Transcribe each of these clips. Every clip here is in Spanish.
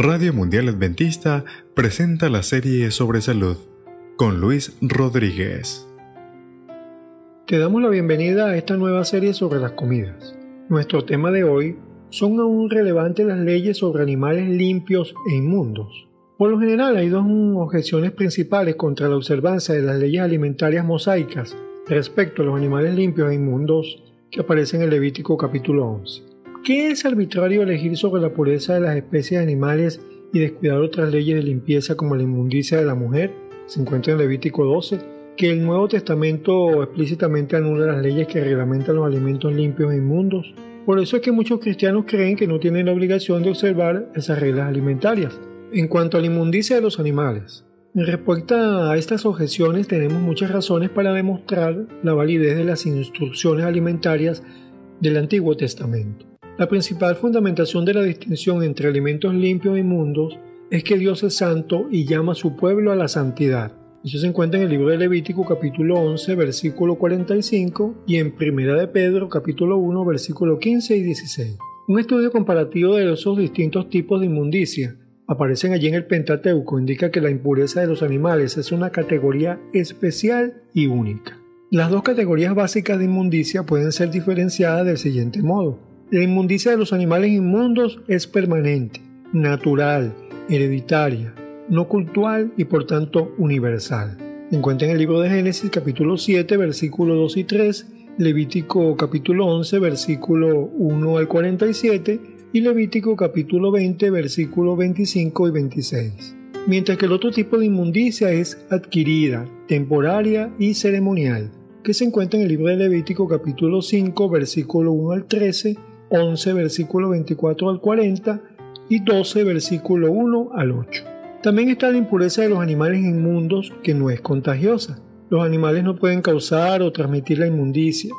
Radio Mundial Adventista presenta la serie sobre salud con Luis Rodríguez. Te damos la bienvenida a esta nueva serie sobre las comidas. Nuestro tema de hoy son aún relevantes las leyes sobre animales limpios e inmundos. Por lo general hay dos objeciones principales contra la observancia de las leyes alimentarias mosaicas respecto a los animales limpios e inmundos que aparecen en Levítico capítulo 11. ¿Qué es arbitrario elegir sobre la pureza de las especies animales y descuidar otras leyes de limpieza como la inmundicia de la mujer? Se encuentra en Levítico 12, que el Nuevo Testamento explícitamente anula las leyes que reglamentan los alimentos limpios e inmundos. Por eso es que muchos cristianos creen que no tienen la obligación de observar esas reglas alimentarias. En cuanto a la inmundicia de los animales, en respuesta a estas objeciones tenemos muchas razones para demostrar la validez de las instrucciones alimentarias del Antiguo Testamento. La principal fundamentación de la distinción entre alimentos limpios e inmundos es que Dios es santo y llama a su pueblo a la santidad. Eso se encuentra en el libro de Levítico capítulo 11 versículo 45 y en Primera de Pedro capítulo 1 versículo 15 y 16. Un estudio comparativo de esos distintos tipos de inmundicia aparecen allí en el Pentateuco indica que la impureza de los animales es una categoría especial y única. Las dos categorías básicas de inmundicia pueden ser diferenciadas del siguiente modo. La inmundicia de los animales inmundos es permanente, natural, hereditaria, no cultural y por tanto universal. Se encuentra en el libro de Génesis capítulo 7 versículos 2 y 3, Levítico capítulo 11 versículo 1 al 47 y Levítico capítulo 20 versículos 25 y 26. Mientras que el otro tipo de inmundicia es adquirida, temporaria y ceremonial, que se encuentra en el libro de Levítico capítulo 5 versículo 1 al 13 11 versículo 24 al 40 y 12 versículo 1 al 8. También está la impureza de los animales inmundos que no es contagiosa. Los animales no pueden causar o transmitir la inmundicia.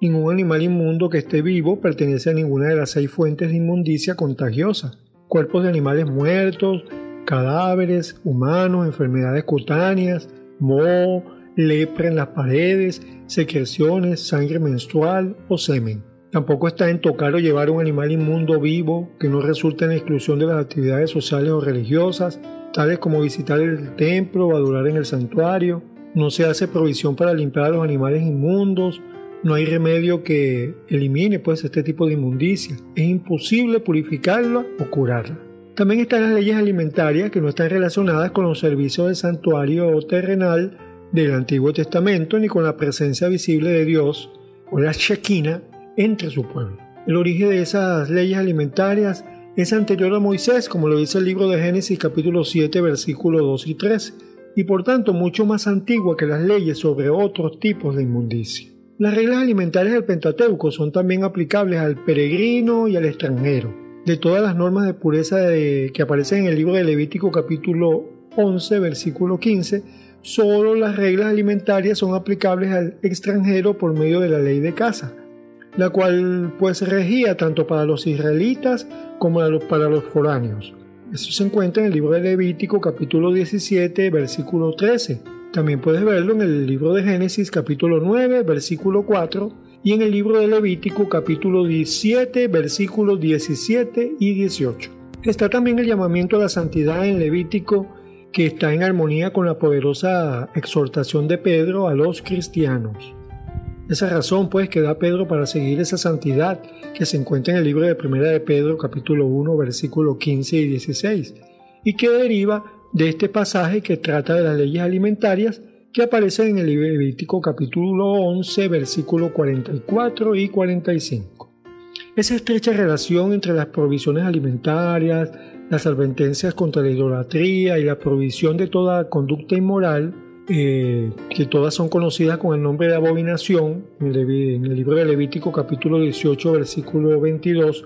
Ningún animal inmundo que esté vivo pertenece a ninguna de las seis fuentes de inmundicia contagiosa. Cuerpos de animales muertos, cadáveres, humanos, enfermedades cutáneas, moho, lepra en las paredes, secreciones, sangre menstrual o semen. Tampoco está en tocar o llevar un animal inmundo vivo que no resulte en exclusión de las actividades sociales o religiosas, tales como visitar el templo o adorar en el santuario. No se hace provisión para limpiar a los animales inmundos. No hay remedio que elimine pues este tipo de inmundicia. Es imposible purificarla o curarla. También están las leyes alimentarias que no están relacionadas con los servicios del santuario terrenal del Antiguo Testamento ni con la presencia visible de Dios o la Shekinah entre su pueblo. El origen de esas leyes alimentarias es anterior a Moisés, como lo dice el libro de Génesis capítulo 7 versículos 2 y 3, y por tanto mucho más antigua que las leyes sobre otros tipos de inmundicia. Las reglas alimentarias del Pentateuco son también aplicables al peregrino y al extranjero. De todas las normas de pureza que aparecen en el libro de Levítico capítulo 11 versículo 15, solo las reglas alimentarias son aplicables al extranjero por medio de la ley de casa la cual pues regía tanto para los israelitas como para los foráneos. Eso se encuentra en el libro de Levítico capítulo 17 versículo 13. También puedes verlo en el libro de Génesis capítulo 9 versículo 4 y en el libro de Levítico capítulo 17 versículos 17 y 18. Está también el llamamiento a la santidad en Levítico que está en armonía con la poderosa exhortación de Pedro a los cristianos. Esa razón pues que da Pedro para seguir esa santidad que se encuentra en el libro de Primera de Pedro capítulo 1 versículos 15 y 16 y que deriva de este pasaje que trata de las leyes alimentarias que aparece en el Levítico capítulo 11 versículos 44 y 45. Esa estrecha relación entre las provisiones alimentarias, las advertencias contra la idolatría y la provisión de toda conducta inmoral eh, que todas son conocidas con el nombre de abominación, en el, libro de Levítico capítulo 18 versículo 22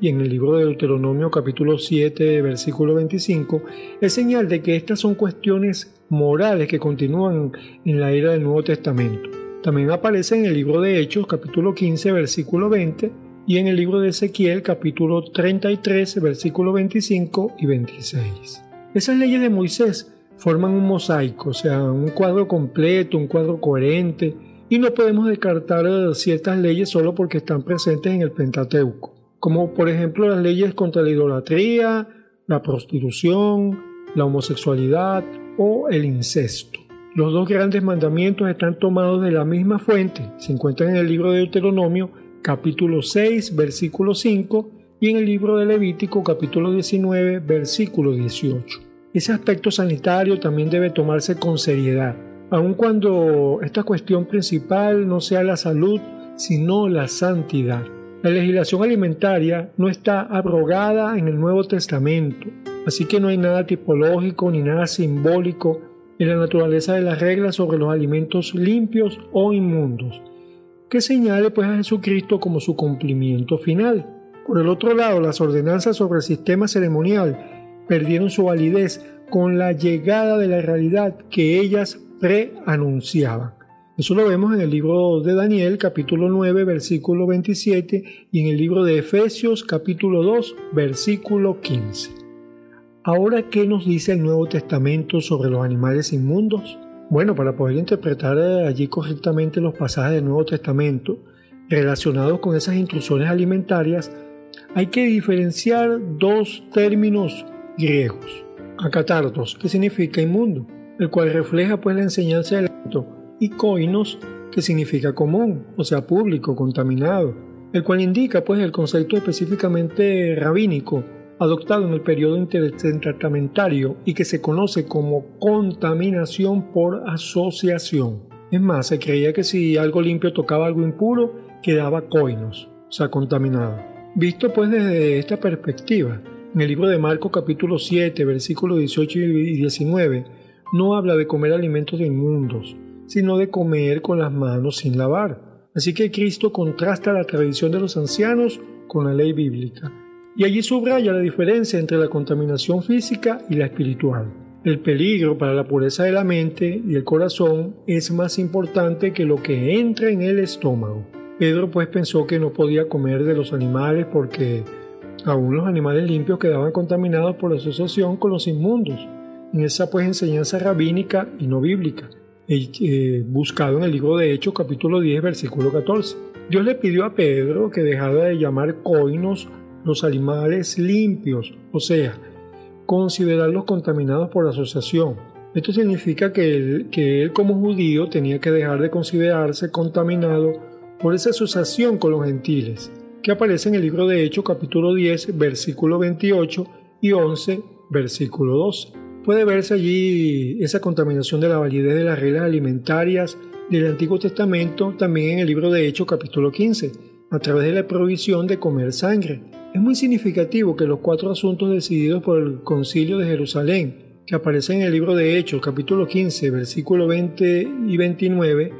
y en el libro de Deuteronomio capítulo 7 versículo 25, es señal de que estas son cuestiones morales que continúan en la era del Nuevo Testamento. También aparece en el libro de Hechos capítulo 15 versículo 20 y en el libro de Ezequiel capítulo 33 versículo 25 y 26. Esas leyes de Moisés forman un mosaico, o sea, un cuadro completo, un cuadro coherente, y no podemos descartar ciertas leyes solo porque están presentes en el Pentateuco, como por ejemplo las leyes contra la idolatría, la prostitución, la homosexualidad o el incesto. Los dos grandes mandamientos están tomados de la misma fuente, se encuentran en el libro de Deuteronomio capítulo 6 versículo 5 y en el libro de Levítico capítulo 19 versículo 18. Ese aspecto sanitario también debe tomarse con seriedad, aun cuando esta cuestión principal no sea la salud, sino la santidad. La legislación alimentaria no está abrogada en el Nuevo Testamento, así que no hay nada tipológico ni nada simbólico en la naturaleza de las reglas sobre los alimentos limpios o inmundos, que señale pues a Jesucristo como su cumplimiento final. Por el otro lado, las ordenanzas sobre el sistema ceremonial perdieron su validez con la llegada de la realidad que ellas preanunciaban. Eso lo vemos en el libro de Daniel capítulo 9 versículo 27 y en el libro de Efesios capítulo 2 versículo 15. Ahora, ¿qué nos dice el Nuevo Testamento sobre los animales inmundos? Bueno, para poder interpretar eh, allí correctamente los pasajes del Nuevo Testamento relacionados con esas instrucciones alimentarias, hay que diferenciar dos términos griegos. Acatartos, que significa inmundo, el cual refleja pues la enseñanza del acto y koinos, que significa común, o sea, público, contaminado, el cual indica pues el concepto específicamente rabínico adoptado en el periodo intertestamentario y que se conoce como contaminación por asociación. Es más, se creía que si algo limpio tocaba algo impuro, quedaba koinos, o sea, contaminado. Visto pues desde esta perspectiva, en el libro de Marcos capítulo 7, versículos 18 y 19, no habla de comer alimentos inmundos, sino de comer con las manos sin lavar. Así que Cristo contrasta la tradición de los ancianos con la ley bíblica. Y allí subraya la diferencia entre la contaminación física y la espiritual. El peligro para la pureza de la mente y el corazón es más importante que lo que entra en el estómago. Pedro pues pensó que no podía comer de los animales porque aún los animales limpios quedaban contaminados por asociación con los inmundos, en esa pues enseñanza rabínica y no bíblica. Eh, buscado en el libro de Hechos capítulo 10 versículo 14. Dios le pidió a Pedro que dejara de llamar coinos los animales limpios, o sea, considerarlos contaminados por asociación. Esto significa que él, que él como judío tenía que dejar de considerarse contaminado por esa asociación con los gentiles, que aparece en el libro de Hechos capítulo 10 versículo 28 y 11 versículo 12 puede verse allí esa contaminación de la validez de las reglas alimentarias del Antiguo Testamento también en el libro de Hechos capítulo 15, a través de la provisión de comer sangre. Es muy significativo que los cuatro asuntos decididos por el concilio de Jerusalén, que aparecen en el libro de Hechos capítulo 15, versículo 20 y 29,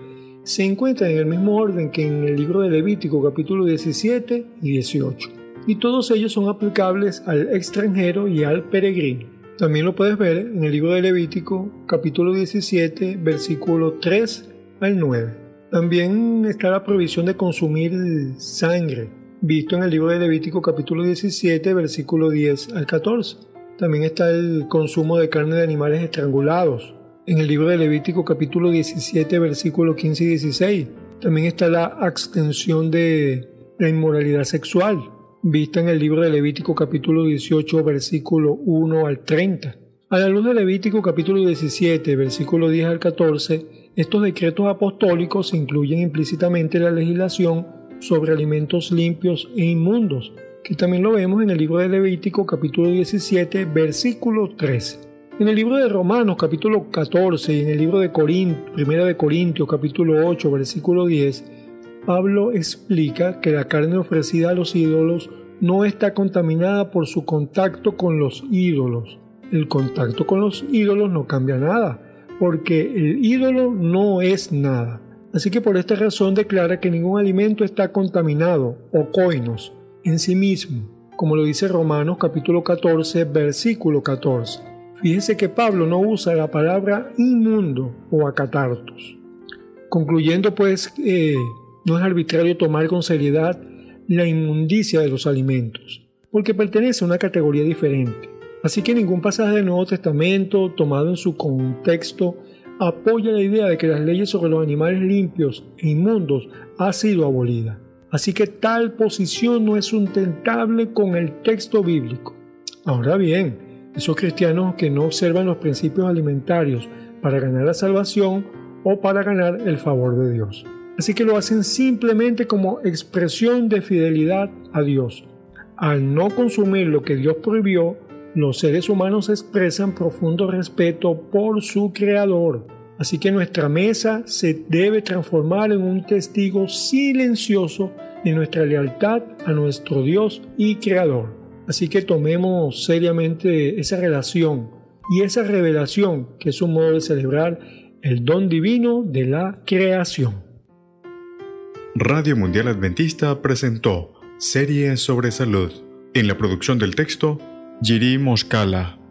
se encuentran en el mismo orden que en el libro de Levítico capítulo 17 y 18, y todos ellos son aplicables al extranjero y al peregrino. También lo puedes ver en el libro de Levítico, capítulo 17, versículo 3 al 9. También está la prohibición de consumir sangre, visto en el libro de Levítico, capítulo 17, versículo 10 al 14. También está el consumo de carne de animales estrangulados, en el libro de Levítico, capítulo 17, versículo 15 y 16. También está la abstención de la inmoralidad sexual, vista en el libro de Levítico capítulo 18 versículo 1 al 30. A la luz de Levítico capítulo 17 versículo 10 al 14, estos decretos apostólicos incluyen implícitamente la legislación sobre alimentos limpios e inmundos, que también lo vemos en el libro de Levítico capítulo 17 versículo 13. En el libro de Romanos capítulo 14 y en el libro de Corintios, primera de Corintios capítulo 8 versículo 10, Pablo explica que la carne ofrecida a los ídolos no está contaminada por su contacto con los ídolos. El contacto con los ídolos no cambia nada, porque el ídolo no es nada. Así que por esta razón declara que ningún alimento está contaminado o coinos en sí mismo, como lo dice Romanos capítulo 14, versículo 14. Fíjese que Pablo no usa la palabra inmundo o acatartos. Concluyendo pues no es arbitrario tomar con seriedad la inmundicia de los alimentos, porque pertenece a una categoría diferente. Así que ningún pasaje del Nuevo Testamento, tomado en su contexto, apoya la idea de que las leyes sobre los animales limpios e inmundos ha sido abolida. Así que tal posición no es sustentable con el texto bíblico. Ahora bien, esos cristianos que no observan los principios alimentarios para ganar la salvación o para ganar el favor de Dios. Así que lo hacen simplemente como expresión de fidelidad a Dios. Al no consumir lo que Dios prohibió, los seres humanos expresan profundo respeto por su Creador. Así que nuestra mesa se debe transformar en un testigo silencioso de nuestra lealtad a nuestro Dios y Creador. Así que tomemos seriamente esa relación y esa revelación que es un modo de celebrar el don divino de la creación. Radio Mundial Adventista presentó Series sobre Salud. En la producción del texto, Jiri Moscala.